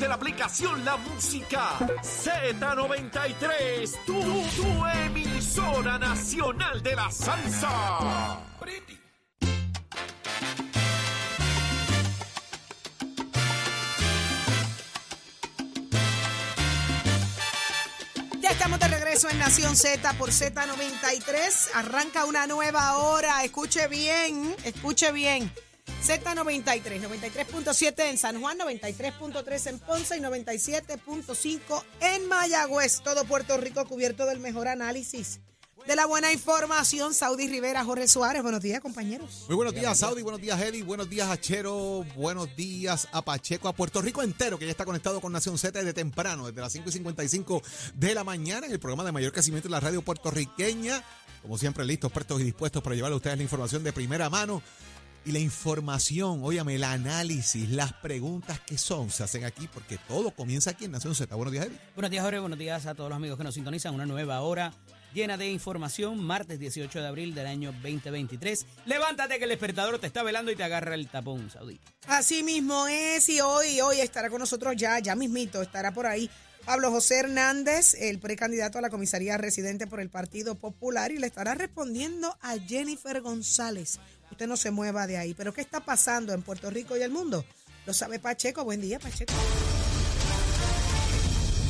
de la aplicación La Música Z93. Tu, tu emisora nacional de la salsa. Ya estamos de regreso en Nación Z por Z93. Arranca una nueva hora. Escuche bien, escuche bien. Z93, 93.7 en San Juan, 93.3 en Ponce y 97.5 en Mayagüez. Todo Puerto Rico cubierto del mejor análisis. De la buena información, Saudi Rivera, Jorge Suárez. Buenos días, compañeros. Muy buenos días, Saudi. Buenos días, Eddie. Buenos días, Achero. Buenos días a Pacheco, a Puerto Rico entero, que ya está conectado con Nación Z desde temprano, desde las 5 y 55 de la mañana, en el programa de mayor crecimiento de la radio puertorriqueña. Como siempre, listos, prestos y dispuestos para llevarle a ustedes la información de primera mano. Y la información, óyame, el análisis, las preguntas que son, se hacen aquí porque todo comienza aquí en Nación Z. Buenos días, Eddie. Buenos días, Jorge. Buenos días a todos los amigos que nos sintonizan. Una nueva hora llena de información. Martes 18 de abril del año 2023. Levántate que el despertador te está velando y te agarra el tapón, Saudí. Así mismo es, y hoy, hoy estará con nosotros ya, ya mismito, estará por ahí Pablo José Hernández, el precandidato a la comisaría residente por el Partido Popular, y le estará respondiendo a Jennifer González. Usted no se mueva de ahí. Pero ¿qué está pasando en Puerto Rico y el mundo? Lo sabe Pacheco. Buen día, Pacheco.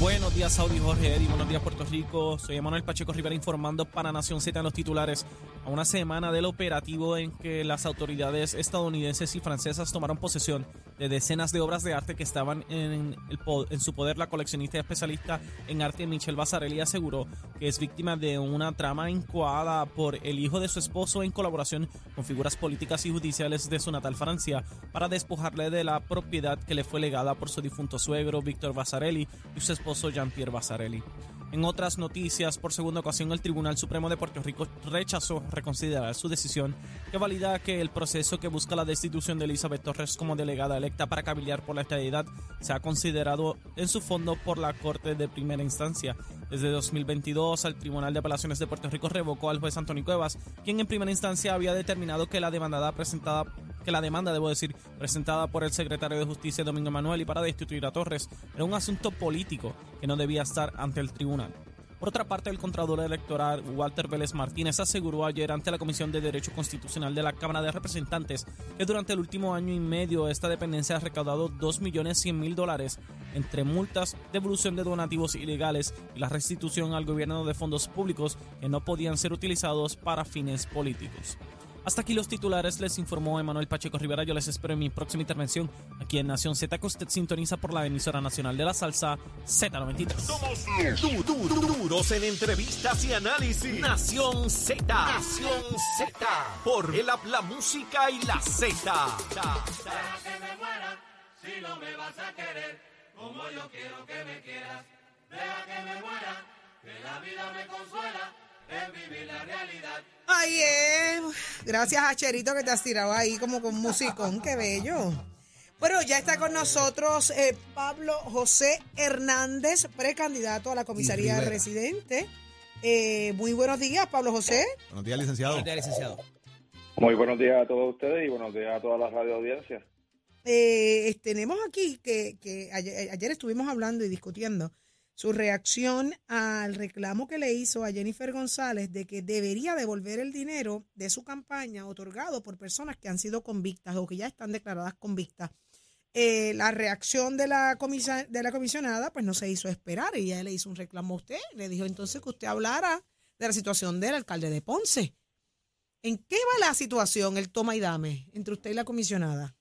Buenos días, Saudi Jorge Eddy. Buenos días, Puerto Rico. Soy Emanuel Pacheco Rivera informando para Nación Z en los titulares. A una semana del operativo en que las autoridades estadounidenses y francesas tomaron posesión de decenas de obras de arte que estaban en, su poder, la coleccionista y especialista en arte Michelle Basarelli aseguró que es víctima de una trama incoada por el hijo de su esposo en colaboración con figuras políticas y judiciales de su natal Francia para despojarle de la propiedad que le fue legada por su difunto suegro Víctor Basarelli y su esposo Jean-Pierre Basarelli. En otras noticias, por segunda ocasión, el Tribunal Supremo de Puerto Rico rechazó reconsiderar su decisión que valida que el proceso que busca la destitución de Elizabeth Torres como delegada electa para cabildear por la estadidad se considerado en su fondo por la Corte de Primera Instancia. Desde 2022, el Tribunal de Apelaciones de Puerto Rico revocó al juez Antonio Cuevas, quien en primera instancia había determinado que la demandada presentada que la demanda, debo decir, presentada por el secretario de Justicia Domingo Manuel y para destituir a Torres era un asunto político que no debía estar ante el tribunal. Por otra parte, el Contralor Electoral Walter Vélez Martínez aseguró ayer ante la Comisión de Derecho Constitucional de la Cámara de Representantes que durante el último año y medio esta dependencia ha recaudado 2.100.000 dólares entre multas, devolución de donativos ilegales y la restitución al gobierno de fondos públicos que no podían ser utilizados para fines políticos. Hasta aquí los titulares, les informó Emanuel Pacheco Rivera. Yo les espero en mi próxima intervención aquí en Nación Z, que usted sintoniza por la emisora nacional de la salsa Z93. Somos du- du- du- duros en entrevistas y análisis. Nación Z. Nación Z. Por el habla música y la Z. Ay, eh. Gracias a Cherito que te has tirado ahí como con musicón. Qué bello. Bueno, ya está con nosotros eh, Pablo José Hernández, precandidato a la comisaría Rivera. residente. Eh, muy buenos días, Pablo José. Buenos días, licenciado. Buenos días, licenciado. Muy buenos días a todos ustedes y buenos días a toda la radio audiencia. Eh, tenemos aquí que, que ayer, ayer estuvimos hablando y discutiendo su reacción al reclamo que le hizo a Jennifer González de que debería devolver el dinero de su campaña otorgado por personas que han sido convictas o que ya están declaradas convictas. Eh, la reacción de la, comisionada pues no se hizo esperar y ella le hizo un reclamo a usted. Le dijo entonces que usted hablara de la situación del alcalde de Ponce. ¿En qué va la situación, el toma y dame, entre usted y la comisionada?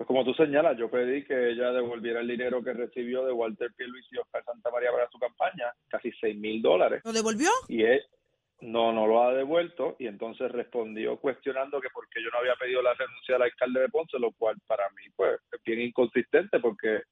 Pues como tú señalas, yo pedí que ella devolviera el dinero que recibió de Walter Pierluisi y Oscar Santa María para su campaña, casi seis mil dólares, ¿Lo devolvió? y él no, no lo ha devuelto, y entonces respondió cuestionando que por qué yo no había pedido la renuncia del alcalde de Ponce, lo cual para mí pues es bien inconsistente porque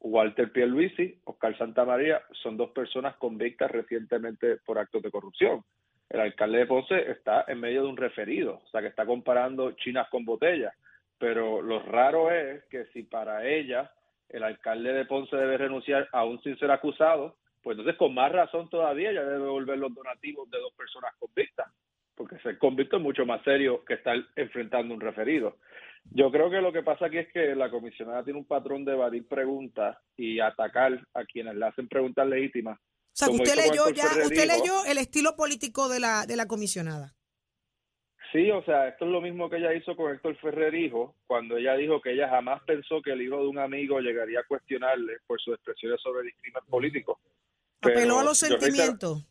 Walter Pierluisi, Oscar Santamaría son dos personas convictas recientemente por actos de corrupción. El alcalde de Ponce está en medio de un referido, o sea que está comparando chinas con botellas. Pero lo raro es que si para ella el alcalde de Ponce debe renunciar aún sin ser acusado, pues entonces con más razón todavía ella debe devolver los donativos de dos personas convictas, porque ser convicto es mucho más serio que estar enfrentando un referido. Yo creo que lo que pasa aquí es que la comisionada tiene un patrón de evadir preguntas y atacar a quienes le hacen preguntas legítimas. O sea, usted leyó ya, usted leyó el estilo político de la, de la comisionada. Sí, o sea, esto es lo mismo que ella hizo con Héctor Ferrer hijo, cuando ella dijo que ella jamás pensó que el hijo de un amigo llegaría a cuestionarle por sus expresiones sobre discrimen político. Pero Apeló a los yo reitero- sentimientos.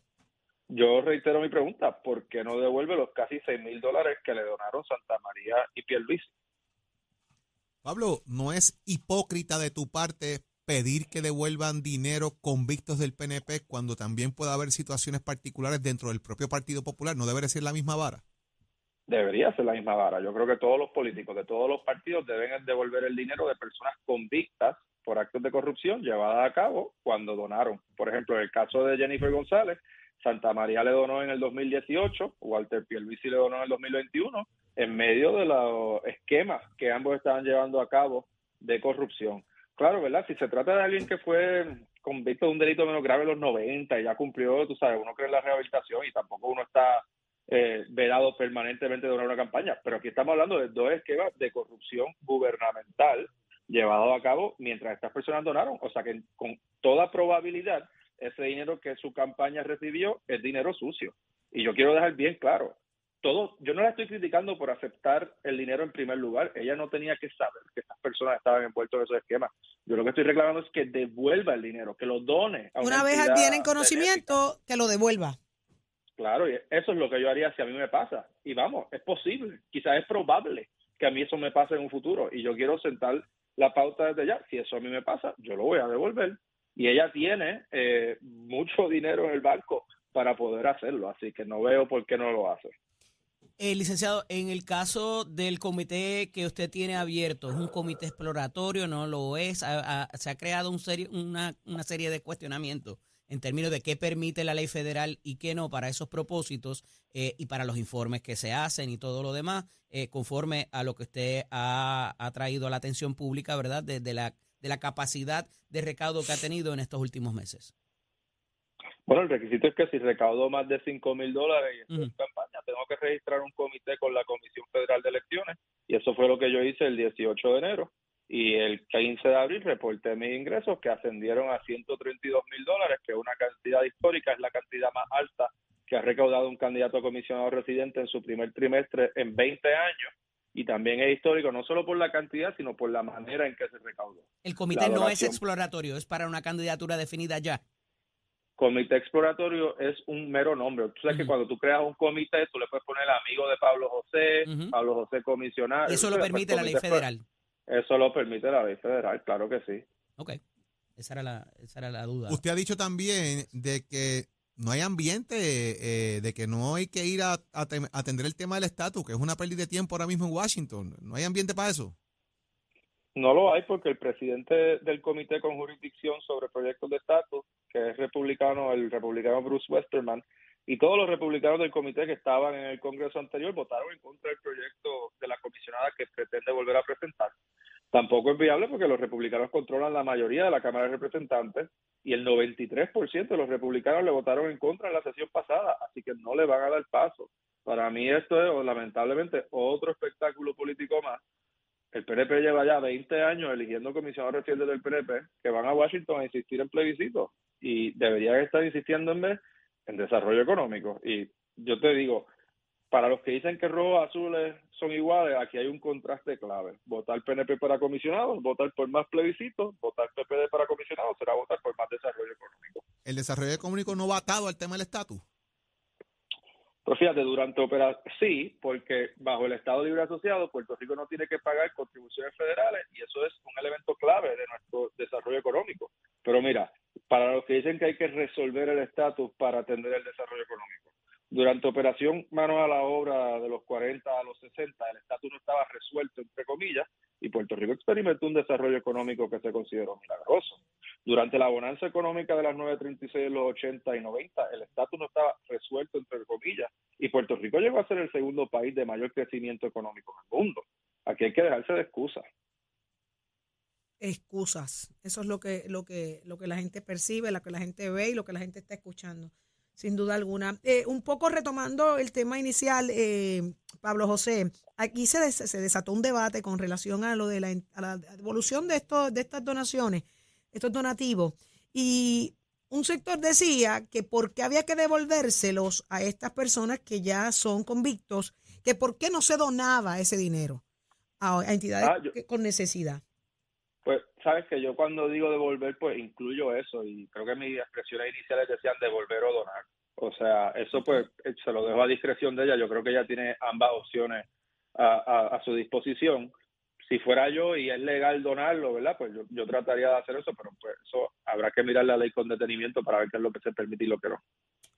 Yo reitero mi pregunta, ¿por qué no devuelve los casi 6 mil dólares que le donaron Santa María y Pierluisi? Pablo, ¿no es hipócrita de tu parte pedir que devuelvan dinero convictos del PNP cuando también puede haber situaciones particulares dentro del propio Partido Popular? ¿No debería ser la misma vara? Debería ser la misma vara. Yo creo que todos los políticos de todos los partidos deben devolver el dinero de personas convictas por actos de corrupción llevadas a cabo cuando donaron. Por ejemplo, en el caso de Jennifer González, Santa María le donó en el 2018, Walter Pierluisi le donó en el 2021, en medio de los esquemas que ambos estaban llevando a cabo de corrupción. Claro, ¿verdad? Si se trata de alguien que fue convicto de un delito menos grave en los 90 y ya cumplió, tú sabes, uno cree en la rehabilitación y tampoco uno está eh, vedado permanentemente de una campaña. Pero aquí estamos hablando de dos esquemas de corrupción gubernamental llevados a cabo mientras estas personas donaron. O sea que con toda probabilidad ese dinero que su campaña recibió es dinero sucio. Y yo quiero dejar bien claro, todo, yo no la estoy criticando por aceptar el dinero en primer lugar. Ella no tenía que saber que estas personas estaban envueltas en esos esquemas. Yo lo que estoy reclamando es que devuelva el dinero, que lo done. A Una vez entidad viene en benéfica. conocimiento, que lo devuelva. Claro, y eso es lo que yo haría si a mí me pasa. Y vamos, es posible, quizás es probable que a mí eso me pase en un futuro. Y yo quiero sentar la pauta desde ya. Si eso a mí me pasa, yo lo voy a devolver. Y ella tiene eh, mucho dinero en el banco para poder hacerlo. Así que no veo por qué no lo hace. Eh, licenciado, en el caso del comité que usted tiene abierto, ¿es un comité exploratorio? ¿No lo es? Se ha creado un una, una serie de cuestionamientos en términos de qué permite la ley federal y qué no para esos propósitos eh, y para los informes que se hacen y todo lo demás, eh, conforme a lo que usted ha, ha traído a la atención pública, ¿verdad? De, de la, de la capacidad de recaudo que ha tenido en estos últimos meses. Bueno, el requisito es que si recaudo más de 5 mil dólares y estoy en campaña, tengo que registrar un comité con la Comisión Federal de Elecciones. Y eso fue lo que yo hice el 18 de enero. Y el 15 de abril reporté mis ingresos que ascendieron a 132 mil dólares, que es una cantidad histórica, es la cantidad más alta que ha recaudado un candidato a comisionado residente en su primer trimestre en 20 años. Y también es histórico, no solo por la cantidad, sino por la manera en que se recaudó. El comité no es exploratorio, es para una candidatura definida ya. Comité exploratorio es un mero nombre. Tú sabes que cuando tú creas un comité, tú le puedes poner amigo de Pablo José. Pablo José comisionado. Eso lo permite la ley federal. Eso lo permite la ley federal, claro que sí. Ok, esa era la, esa era la duda. Usted ha dicho también de que no hay ambiente, eh, de que no hay que ir a, a atender el tema del estatus, que es una pérdida de tiempo ahora mismo en Washington. ¿No hay ambiente para eso? No lo hay porque el presidente del comité con jurisdicción sobre proyectos de estatus, que es republicano, el republicano Bruce Westerman, y todos los republicanos del comité que estaban en el Congreso anterior votaron en contra del proyecto de la comisionada que pretende volver a presentar. Tampoco es viable porque los republicanos controlan la mayoría de la Cámara de Representantes y el 93% de los republicanos le votaron en contra en la sesión pasada, así que no le van a dar paso. Para mí esto es lamentablemente otro espectáculo político más. El PNP lleva ya 20 años eligiendo comisionados residentes del PNP que van a Washington a insistir en plebiscito y deberían estar insistiendo en vez en desarrollo económico. Y yo te digo, para los que dicen que rojos azules son iguales, aquí hay un contraste clave. Votar PNP para comisionados, votar por más plebiscitos, votar PPD para comisionados, será votar por más desarrollo económico. ¿El desarrollo económico no va atado al tema del estatus? Pues fíjate, durante operación, sí, porque bajo el Estado Libre Asociado, Puerto Rico no tiene que pagar contribuciones federales y eso es un elemento clave de nuestro desarrollo económico. Pero mira, para los que dicen que hay que resolver el estatus para atender el desarrollo económico, durante operación Manos a la Obra de los 40 a los 60, el estatus no estaba resuelto, entre comillas, y Puerto Rico experimentó un desarrollo económico que se consideró milagroso. Durante la bonanza económica de las 936 de los 80 y 90, el estatus no estaba resuelto, entre comillas, y Puerto Rico llegó a ser el segundo país de mayor crecimiento económico en el mundo. Aquí hay que dejarse de excusas. Excusas. Eso es lo que, lo que, lo que la gente percibe, lo que la gente ve y lo que la gente está escuchando, sin duda alguna. Eh, un poco retomando el tema inicial, eh, Pablo José, aquí se, se desató un debate con relación a lo de la, a la devolución de, estos, de estas donaciones, estos donativos. Y un sector decía que por qué había que devolvérselos a estas personas que ya son convictos, que por qué no se donaba ese dinero a, a entidades Ah, yo- que- con necesidad. Pues, sabes que yo cuando digo devolver, pues incluyo eso y creo que mis expresiones iniciales decían devolver o donar. O sea, eso pues eh, se lo dejo a discreción de ella. Yo creo que ella tiene ambas opciones a, a, a su disposición. Si fuera yo y es legal donarlo, ¿verdad? Pues yo, yo trataría de hacer eso, pero pues eso habrá que mirar la ley con detenimiento para ver qué es lo que se permite y lo que no.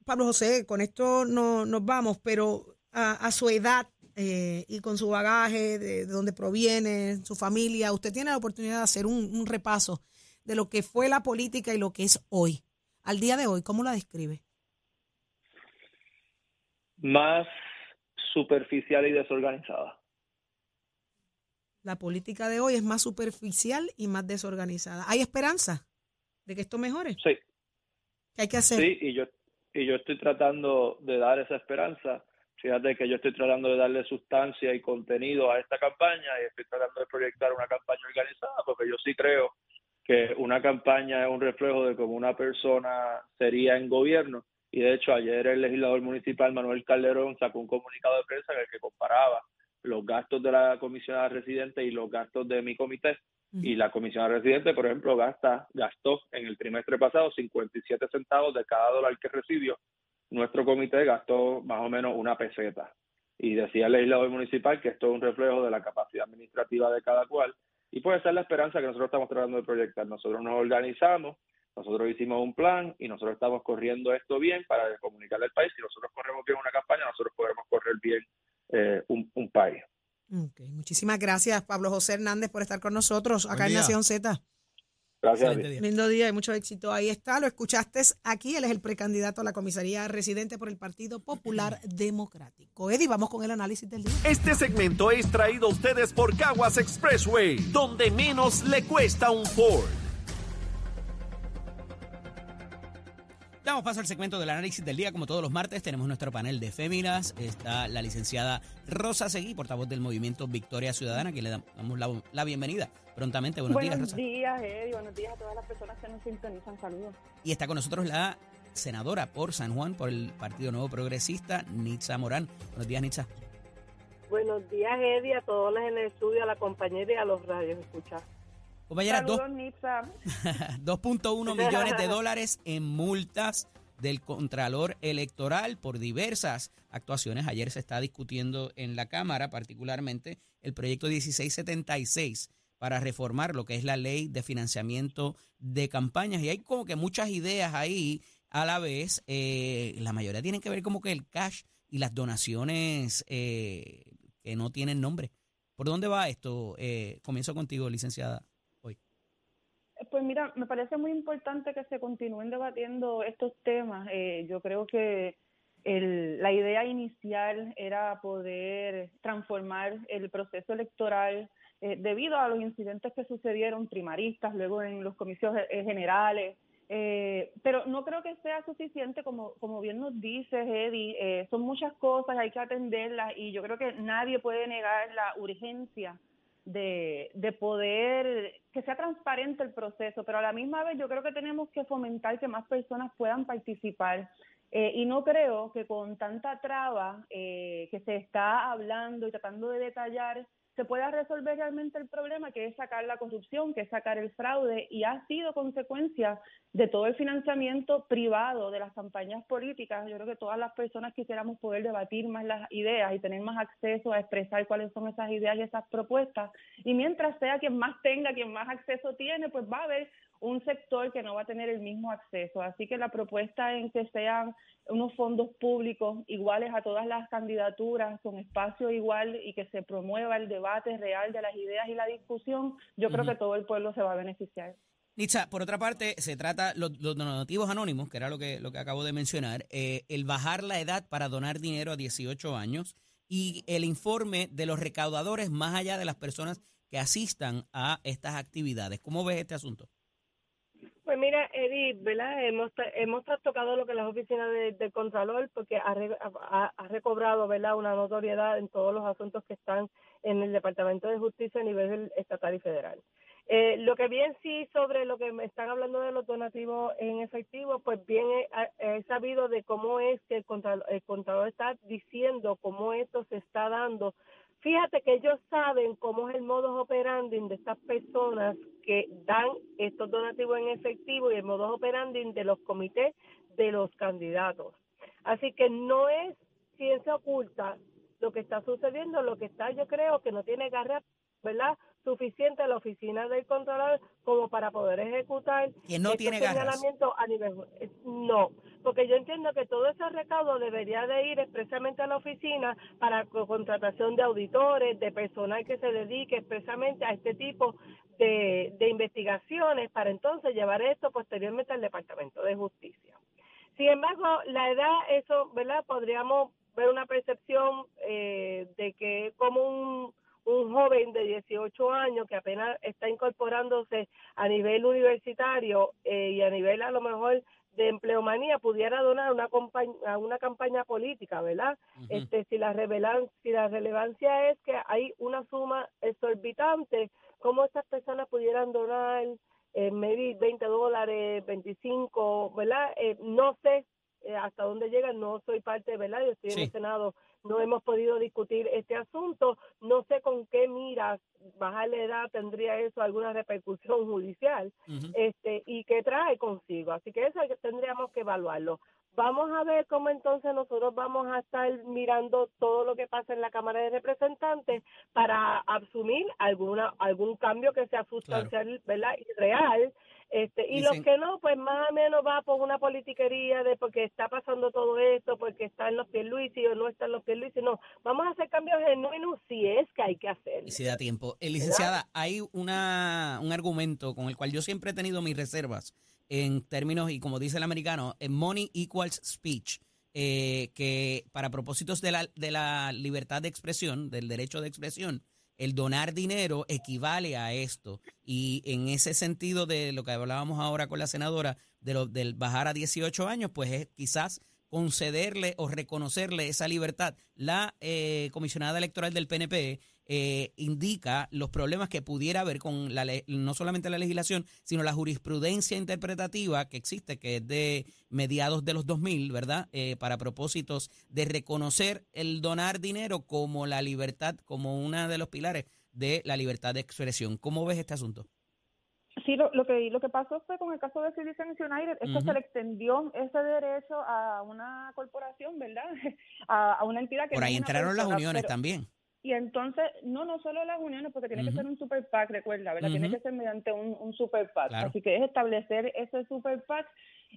Pablo José, con esto no, nos vamos, pero a, a su edad eh, y con su bagaje, de, de dónde proviene, su familia, usted tiene la oportunidad de hacer un, un repaso de lo que fue la política y lo que es hoy. Al día de hoy, ¿cómo la describe? Más superficial y desorganizada. La política de hoy es más superficial y más desorganizada. ¿Hay esperanza de que esto mejore? Sí, ¿Qué hay que hacer? Sí, y yo, y yo estoy tratando de dar esa esperanza. Fíjate que yo estoy tratando de darle sustancia y contenido a esta campaña y estoy tratando de proyectar una campaña organizada porque yo sí creo que una campaña es un reflejo de cómo una persona sería en gobierno. Y de hecho, ayer el legislador municipal Manuel Calderón sacó un comunicado de prensa en el que comparaba los gastos de la comisionada residente y los gastos de mi comité. Y la comisionada residente, por ejemplo, gasta, gastó en el trimestre pasado 57 centavos de cada dólar que recibió. Nuestro comité gastó más o menos una peseta. Y decía el legislador municipal que esto es un reflejo de la capacidad administrativa de cada cual. Y puede ser la esperanza que nosotros estamos tratando de proyectar. Nosotros nos organizamos, nosotros hicimos un plan y nosotros estamos corriendo esto bien para comunicarle al país. Si nosotros corremos bien una campaña, nosotros podremos correr bien eh, un, un país. Ok, Muchísimas gracias, Pablo José Hernández, por estar con nosotros acá en. Nación Z. Gracias. Día. Lindo día y mucho éxito. Ahí está, lo escuchaste aquí. Él es el precandidato a la comisaría residente por el Partido Popular Democrático. Eddie, vamos con el análisis del día. Este segmento es traído a ustedes por Caguas Expressway, donde menos le cuesta un Ford. Damos paso al segmento del análisis del día. Como todos los martes, tenemos nuestro panel de féminas. Está la licenciada Rosa Seguí, portavoz del movimiento Victoria Ciudadana, que le damos la, la bienvenida prontamente. Buenos, días, Buenos Rosa. días, Eddie. Buenos días a todas las personas que nos sintonizan. Saludos. Y está con nosotros la senadora por San Juan, por el Partido Nuevo Progresista, Nitza Morán. Buenos días, Nitza. Buenos días, Eddie, a todos los en el estudio, a la compañera y a los radios escuchar. Compañera, Nipsa. 2.1 millones de dólares en multas del Contralor Electoral por diversas actuaciones. Ayer se está discutiendo en la Cámara, particularmente el proyecto 1676 para reformar lo que es la ley de financiamiento de campañas. Y hay como que muchas ideas ahí a la vez. Eh, la mayoría tienen que ver como que el cash y las donaciones eh, que no tienen nombre. ¿Por dónde va esto? Eh, comienzo contigo, licenciada. Pues mira, me parece muy importante que se continúen debatiendo estos temas. Eh, yo creo que el- la idea inicial era poder transformar el proceso electoral eh, debido a los incidentes que sucedieron primaristas, luego en los comicios eh, generales. Eh, pero no creo que sea suficiente, como, como bien nos dices, Eddie, eh, son muchas cosas, hay que atenderlas y yo creo que nadie puede negar la urgencia de, de poder que sea transparente el proceso, pero a la misma vez yo creo que tenemos que fomentar que más personas puedan participar. Eh, y no creo que con tanta traba eh, que se está hablando y tratando de detallar se pueda resolver realmente el problema que es sacar la corrupción, que es sacar el fraude y ha sido consecuencia de todo el financiamiento privado de las campañas políticas. Yo creo que todas las personas quisiéramos poder debatir más las ideas y tener más acceso a expresar cuáles son esas ideas y esas propuestas. Y mientras sea quien más tenga, quien más acceso tiene, pues va a haber un sector que no va a tener el mismo acceso. Así que la propuesta en que sean unos fondos públicos iguales a todas las candidaturas, con espacio igual y que se promueva el debate real de las ideas y la discusión, yo creo que todo el pueblo se va a beneficiar. Nitza, por otra parte, se trata los, los donativos anónimos, que era lo que, lo que acabo de mencionar, eh, el bajar la edad para donar dinero a 18 años y el informe de los recaudadores más allá de las personas que asistan a estas actividades. ¿Cómo ves este asunto? Pues mira, Edith, ¿verdad? Hemos, hemos tocado lo que las oficinas de- del Contralor, porque ha, ha- ha recobrado, ¿verdad?, una notoriedad en todos los asuntos que están en el Departamento de Justicia a nivel estatal y federal. Eh, lo que bien sí sobre lo que me están hablando de los donativos en efectivo, pues bien he, sabido de cómo es que el Contralor, el Contralor está diciendo cómo esto se está dando. Fíjate que ellos saben cómo es el modus operandi de estas personas que dan estos donativos en efectivo y el modus operandi de los comités de los candidatos. Así que no es ciencia oculta lo que está sucediendo, lo que está yo creo que no tiene garra, ¿verdad? suficiente la oficina del controlador como para poder ejecutar Que no tiene a nivel eh, no porque yo entiendo que todo ese recaudo debería de ir expresamente a la oficina para co- contratación de auditores de personal que se dedique expresamente a este tipo de, de investigaciones para entonces llevar esto posteriormente al departamento de justicia sin embargo, la edad, eso, ¿verdad? Podríamos ver una percepción eh, de que como un, un joven de 18 años que apenas está incorporándose a nivel universitario eh, y a nivel a lo mejor de empleomanía pudiera donar una a una campaña política, ¿verdad? Este, si la revelan, si la relevancia es que hay una suma exorbitante, cómo estas personas pudieran donar eh, maybe 20 dólares, 25, ¿verdad? Eh, no sé eh, hasta dónde llegan, no soy parte, ¿verdad? Yo estoy en el Senado, no hemos podido discutir este asunto, no sé con qué miras bajar la edad tendría eso alguna repercusión judicial este y qué trae consigo. Así que eso que- tendríamos que evaluarlo. Vamos a ver cómo entonces nosotros vamos a estar mirando todo lo que pasa en la Cámara de Representantes para asumir alguna algún cambio que sea sustancial, ¿verdad? Y real. Este, y Dicen- los que no, pues más o menos va por una politiquería de porque está pasando todo esto, porque está en los Pierluisi o no está en los Pierluisi. No, vamos a hacer cambios genuinos si es que hay que hacer. Y si da tiempo. Eh, licenciada, hay una, un argumento con el cual yo siempre he tenido mis reservas en términos, y como dice el americano, money equals speech, eh, que para propósitos de la, de la libertad de expresión, del derecho de expresión, el donar dinero equivale a esto. Y en ese sentido de lo que hablábamos ahora con la senadora, de lo, del bajar a 18 años, pues es quizás concederle o reconocerle esa libertad. La eh, comisionada electoral del PNP eh, indica los problemas que pudiera haber con la no solamente la legislación, sino la jurisprudencia interpretativa que existe, que es de mediados de los 2000, ¿verdad? Eh, para propósitos de reconocer el donar dinero como la libertad, como uno de los pilares de la libertad de expresión. ¿Cómo ves este asunto? Sí, lo, lo que lo que pasó fue con el caso de Citizens United, es que Ujú. se le extendió ese derecho a una corporación, ¿verdad? A, a una entidad que Por ahí entraron las uniones pero- también. Y entonces, no, no solo las uniones, porque tiene que ser un super PAC, recuerda, ¿verdad? Tiene que ser mediante un, un super PAC. Claro. Así que es establecer ese super PAC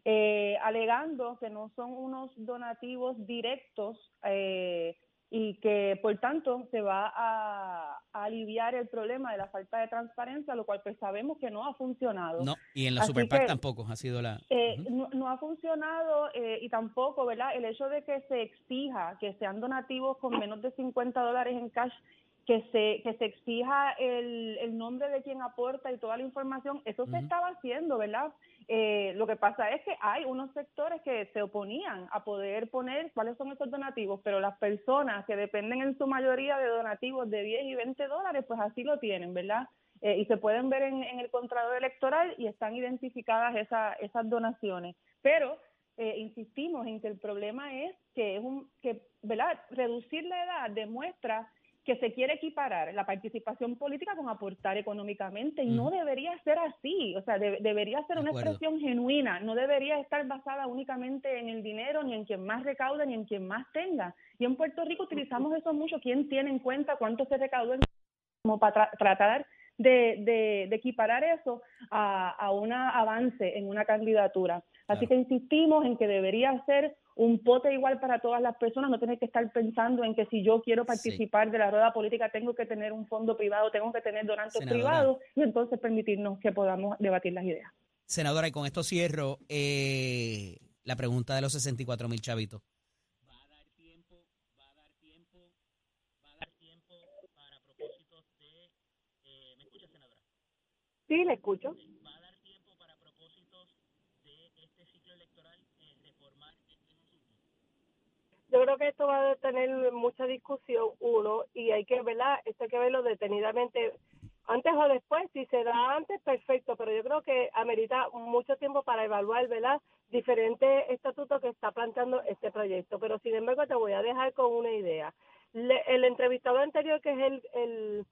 eh, alegando que no son unos donativos directos eh, y que, por tanto, se va a, a aliviar el problema de la falta de transparencia, lo cual pues sabemos que no ha funcionado. No, y en la Así Super PAC que- tampoco ha sido la... Eh, no, no ha funcionado eh, y tampoco, ¿verdad? El hecho de que se exija que sean donativos con menos de 50 dólares en cash, que se que se exija el, el nombre de quien aporta y toda la información, eso se estaba haciendo, ¿verdad? Eh, lo que pasa es que hay unos sectores que se oponían a poder poner cuáles son esos donativos, pero las personas que dependen en su mayoría de donativos de 10 y 20 dólares, pues así lo tienen, ¿verdad? Eh, y se pueden ver en, en el contrato electoral y están identificadas esa- esas donaciones. Pero eh, insistimos en que el problema es que es un que, ¿verdad? Reducir la edad demuestra que se quiere equiparar la participación política con aportar económicamente y no Ujú. debería ser así, o sea, de- debería ser De una expresión genuina, no debería estar basada únicamente en el dinero, ni en quien más recauda, ni en quien más tenga. Y en Puerto Rico utilizamos eso mucho, quién tiene en cuenta cuánto se recaudó como para tra- tratar de, de, de equiparar eso a, a un avance en una candidatura. Así que insistimos en que debería ser un pote igual para todas las personas, no tener que estar pensando en que si yo quiero participar de la rueda política tengo que tener un fondo privado, tengo que tener donantes privados y entonces permitirnos que podamos debatir las ideas. Senadora, y con esto cierro eh, la pregunta de los 64 mil chavitos. ¿Va a dar tiempo, va a dar tiempo, va a dar tiempo para propósitos de... Eh, ¿Me escucha, senadora? Sí, le escucho. ¿Va a dar tiempo para propósitos de este ciclo electoral eh, reformar este asunto? Yo creo que esto va a tener mucha discusión, uno, y hay que, ¿verdad? Esto hay que verlo detenidamente antes o después, si se da antes, perfecto, pero yo creo que amerita mucho tiempo para evaluar, ¿verdad? Diferentes estatutos que está planteando este proyecto. Pero sin embargo, te voy a dejar con una idea. el entrevistado anterior, que es el, el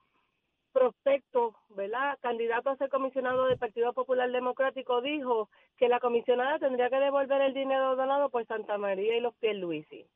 prospecto, ¿verdad? Candidato a ser comisionado del Partido Popular Democrático, dijo que la comisionada tendría que devolver el dinero donado por Santa María y los Pierluisi.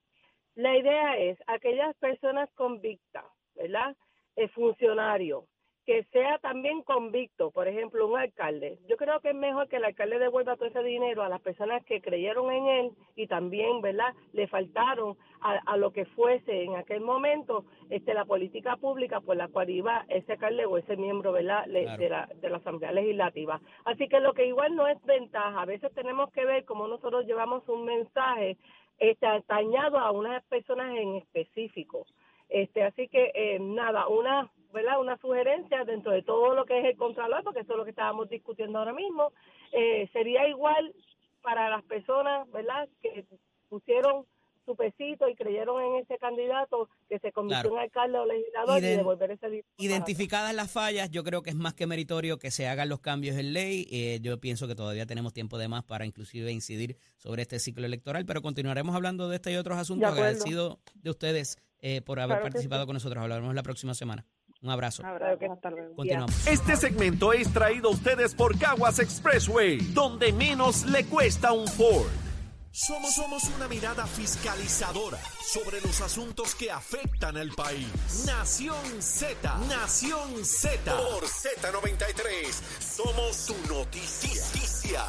La idea es, aquellas personas convictas, ¿verdad? El funcionario, que sea también convicto, por ejemplo, un alcalde. Yo creo que es mejor que el alcalde devuelva todo ese dinero a las personas que creyeron en él y también, ¿verdad?, le faltaron a, lo que fuese en aquel momento este la política pública por la cual iba ese alcalde o ese miembro, ¿verdad?, de, la, de la Asamblea Legislativa. Así que lo que igual no es ventaja, a veces tenemos que ver cómo nosotros llevamos un mensaje este, atañado a unas personas en específico. Este, así que eh, nada, una ¿verdad? Una sugerencia dentro de todo lo que es el Contralor, porque eso es lo que estábamos discutiendo ahora mismo, eh, sería igual para las personas, ¿verdad? Que pusieron su pesito y creyeron en ese candidato que se convirtió en alcalde o legislador y devolver ese dinero. Identificadas las fallas, yo creo que es más que meritorio que se hagan los cambios en ley. Eh, yo pienso que todavía tenemos tiempo de más para inclusive incidir sobre este ciclo electoral, pero continuaremos hablando de este y otros asuntos. Agradecido de ustedes eh, por haber participado con nosotros. Hablaremos la próxima semana. Un abrazo. Continuamos. Este segmento es traído a ustedes por Caguas Expressway, donde menos le cuesta un Ford. Somos, somos una mirada fiscalizadora sobre los asuntos que afectan al país. Nación Z, Nación Z. Por Z93, somos tu noticia.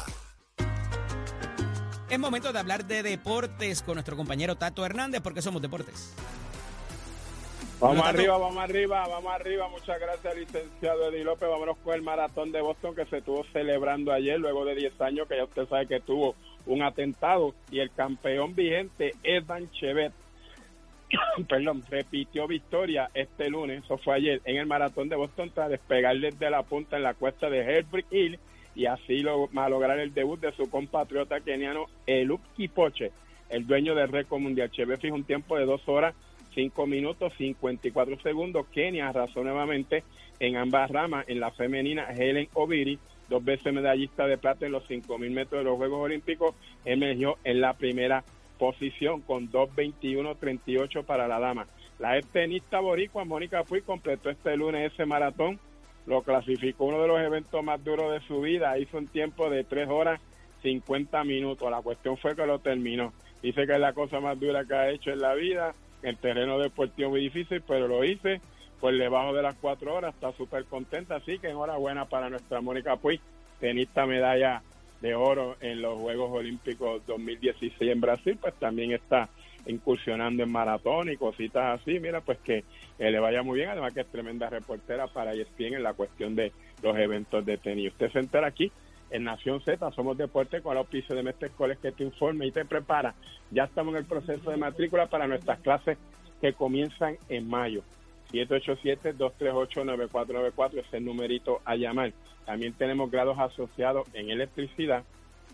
Es momento de hablar de deportes con nuestro compañero Tato Hernández, porque somos deportes. Vamos arriba, vamos arriba, vamos arriba. Muchas gracias, licenciado Eddie López. Vámonos con el maratón de Boston que se estuvo celebrando ayer, luego de 10 años, que ya usted sabe que tuvo un atentado. Y el campeón vigente, Evan Chevet, perdón, repitió victoria este lunes, eso fue ayer, en el maratón de Boston tras despegar desde la punta en la cuesta de Herbert Hill y así lo, malograr el debut de su compatriota keniano Eluk Kipoche, el dueño del récord mundial. Chevet fijó un tiempo de dos horas 5 minutos 54 segundos. Kenia arrasó nuevamente en ambas ramas. En la femenina, Helen Obiri, dos veces medallista de plata en los 5.000 metros de los Juegos Olímpicos, emergió en la primera posición con 2.21.38 para la dama. La ex tenista boricua Mónica Puy completó este lunes ese maratón, lo clasificó uno de los eventos más duros de su vida, hizo un tiempo de 3 horas 50 minutos, la cuestión fue que lo terminó. Dice que es la cosa más dura que ha hecho en la vida, el terreno deportivo muy difícil, pero lo hice por debajo de las cuatro horas, está súper contenta, así que enhorabuena para nuestra Mónica Puig, tenista medalla de oro en los Juegos Olímpicos 2016 en Brasil, pues también está incursionando en maratón y cositas así, mira, pues que le vaya muy bien, además que es tremenda reportera para ESPN en la cuestión de los eventos de tenis. Usted se entera aquí en Nación Z, somos deporte con el auspicio de Mestre Escoles que te informa y te prepara. Ya estamos en el proceso de matrícula para nuestras clases que comienzan en mayo. 787-238-9494 es el numerito a llamar. También tenemos grados asociados en electricidad,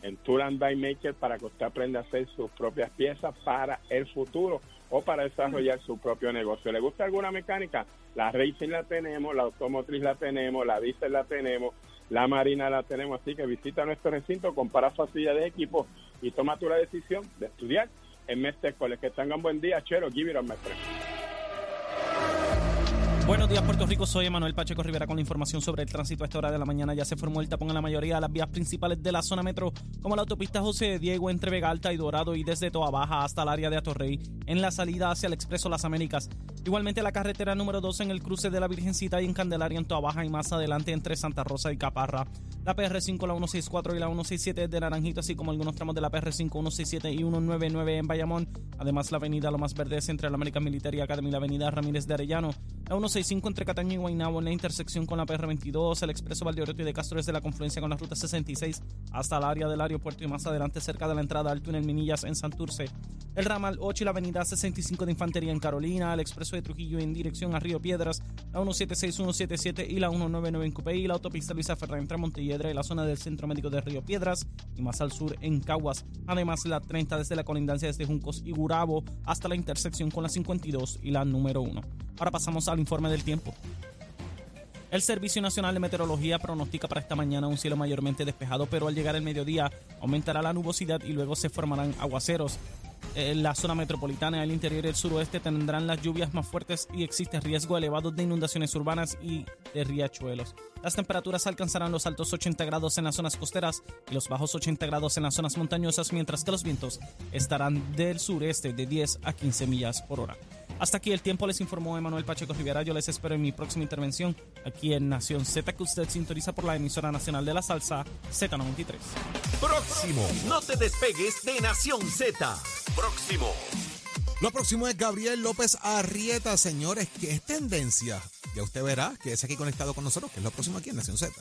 en Tool and Die Maker para que usted aprenda a hacer sus propias piezas para el futuro o para desarrollar su propio negocio. ¿Le gusta alguna mecánica? La Racing la tenemos, la automotriz la tenemos, la diesel la tenemos, la Marina la tenemos, así que visita nuestro recinto, compara facilidades de equipo y toma tú la decisión de estudiar en Mestre Que tengan buen día, Chero, give it Mestre. Buenos días, Puerto Rico. Soy Emanuel Pacheco Rivera con la información sobre el tránsito a esta hora de la mañana. Ya se formó el tapón en la mayoría de las vías principales de la zona metro, como la autopista José Diego entre Vega Alta y Dorado y desde Toa Baja hasta el área de Atorrey, en la salida hacia el Expreso Las Américas. Igualmente la carretera número 2 en el cruce de la Virgencita y en Candelaria en Toa Baja y más adelante entre Santa Rosa y Caparra. La PR5, la 164 y la 167 de Naranjito, así como algunos tramos de la PR5, 167 y 199 en Bayamón. Además la avenida Lo Más Verdes entre la American Military Academy y la avenida Ramírez de Arellano. La 165 entre Cataño y Guaynabo en la intersección con la PR22, el expreso Valdeoreto y de Castro desde la confluencia con la ruta 66 hasta el área del aeropuerto y más adelante cerca de la entrada al túnel Minillas en Santurce. El ramal 8 y la avenida 65 de Infantería en Carolina, el expreso de Trujillo en dirección a Río Piedras, la 176, 177 y la 199 en Cupey, la autopista Luisa Ferrer entre Montelledra y la zona del Centro Médico de Río Piedras y más al sur en Caguas. Además, la 30 desde la colindancia desde Juncos y Gurabo hasta la intersección con la 52 y la número 1. Ahora pasamos al informe del tiempo. El Servicio Nacional de Meteorología pronostica para esta mañana un cielo mayormente despejado, pero al llegar el mediodía aumentará la nubosidad y luego se formarán aguaceros. En la zona metropolitana el interior y el suroeste tendrán las lluvias más fuertes y existe riesgo elevado de inundaciones urbanas y de riachuelos. Las temperaturas alcanzarán los altos 80 grados en las zonas costeras y los bajos 80 grados en las zonas montañosas, mientras que los vientos estarán del sureste de 10 a 15 millas por hora. Hasta aquí el tiempo les informó Emanuel Pacheco Rivera. Yo les espero en mi próxima intervención aquí en Nación Z, que usted sintoniza por la emisora nacional de la salsa Z93. Próximo. No te despegues de Nación Z. Próximo. Lo próximo es Gabriel López Arrieta, señores, que es tendencia. Ya usted verá que es aquí conectado con nosotros, que es lo próximo aquí en Nación Z.